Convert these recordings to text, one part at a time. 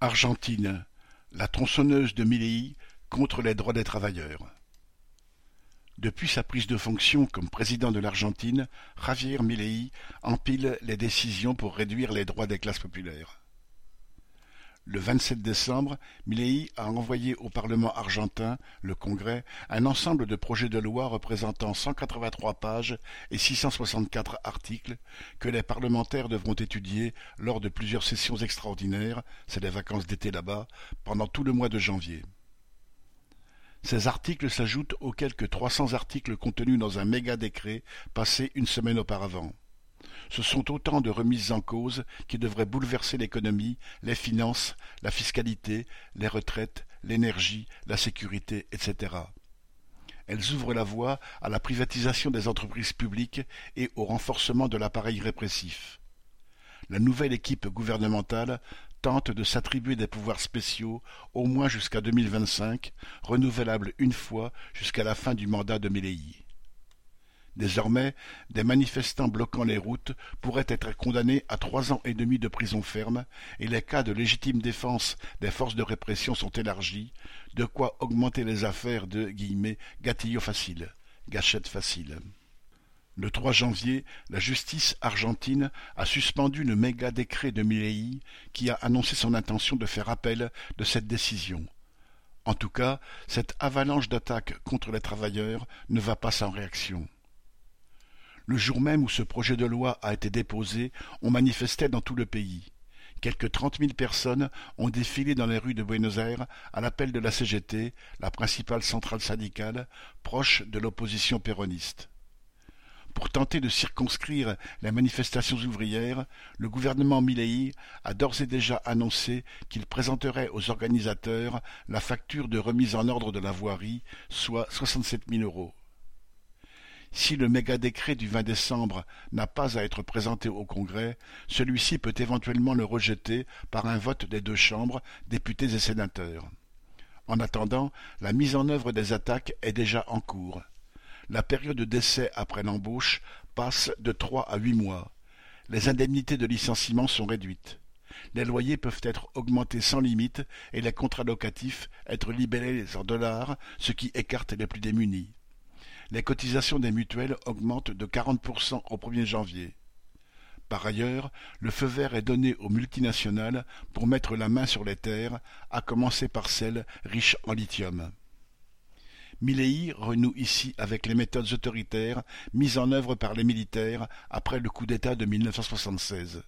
Argentine, la tronçonneuse de Milei contre les droits des travailleurs. Depuis sa prise de fonction comme président de l'Argentine, Javier Milei empile les décisions pour réduire les droits des classes populaires. Le vingt-sept décembre, Milei a envoyé au Parlement argentin, le Congrès, un ensemble de projets de loi représentant cent quatre-vingt-trois pages et six cent soixante-quatre articles que les parlementaires devront étudier lors de plusieurs sessions extraordinaires, c'est les vacances d'été là-bas, pendant tout le mois de janvier. Ces articles s'ajoutent aux quelques trois cents articles contenus dans un méga-décret passé une semaine auparavant. Ce sont autant de remises en cause qui devraient bouleverser l'économie, les finances, la fiscalité, les retraites, l'énergie, la sécurité, etc. Elles ouvrent la voie à la privatisation des entreprises publiques et au renforcement de l'appareil répressif. La nouvelle équipe gouvernementale tente de s'attribuer des pouvoirs spéciaux au moins jusqu'à 2025, renouvelables une fois jusqu'à la fin du mandat de Melei. Désormais, des manifestants bloquant les routes pourraient être condamnés à trois ans et demi de prison ferme, et les cas de légitime défense des forces de répression sont élargis, de quoi augmenter les affaires de « gatillo facile » gâchette facile. Le 3 janvier, la justice argentine a suspendu le méga décret de Milei qui a annoncé son intention de faire appel de cette décision. En tout cas, cette avalanche d'attaques contre les travailleurs ne va pas sans réaction. Le jour même où ce projet de loi a été déposé, on manifestait dans tout le pays. Quelques trente mille personnes ont défilé dans les rues de Buenos Aires à l'appel de la CGT, la principale centrale syndicale, proche de l'opposition péroniste. Pour tenter de circonscrire les manifestations ouvrières, le gouvernement Milei a d'ores et déjà annoncé qu'il présenterait aux organisateurs la facture de remise en ordre de la voirie, soit soixante-sept mille euros. Si le méga-décret du 20 décembre n'a pas à être présenté au Congrès, celui-ci peut éventuellement le rejeter par un vote des deux chambres, députés et sénateurs. En attendant, la mise en œuvre des attaques est déjà en cours. La période d'essai après l'embauche passe de trois à huit mois. Les indemnités de licenciement sont réduites. Les loyers peuvent être augmentés sans limite et les contrats locatifs être libellés en dollars, ce qui écarte les plus démunis les cotisations des mutuelles augmentent de 40% au 1er janvier. Par ailleurs, le feu vert est donné aux multinationales pour mettre la main sur les terres, à commencer par celles riches en lithium. Milei renoue ici avec les méthodes autoritaires mises en œuvre par les militaires après le coup d'État de 1976.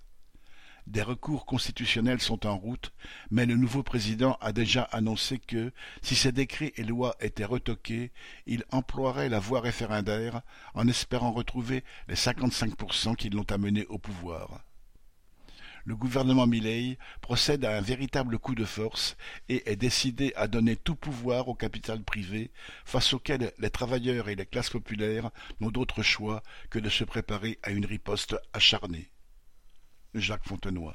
Des recours constitutionnels sont en route, mais le nouveau président a déjà annoncé que, si ces décrets et lois étaient retoqués, il emploierait la voie référendaire en espérant retrouver les 55% qui l'ont amené au pouvoir. Le gouvernement Milei procède à un véritable coup de force et est décidé à donner tout pouvoir au capital privé, face auquel les travailleurs et les classes populaires n'ont d'autre choix que de se préparer à une riposte acharnée. Jacques Fontenoy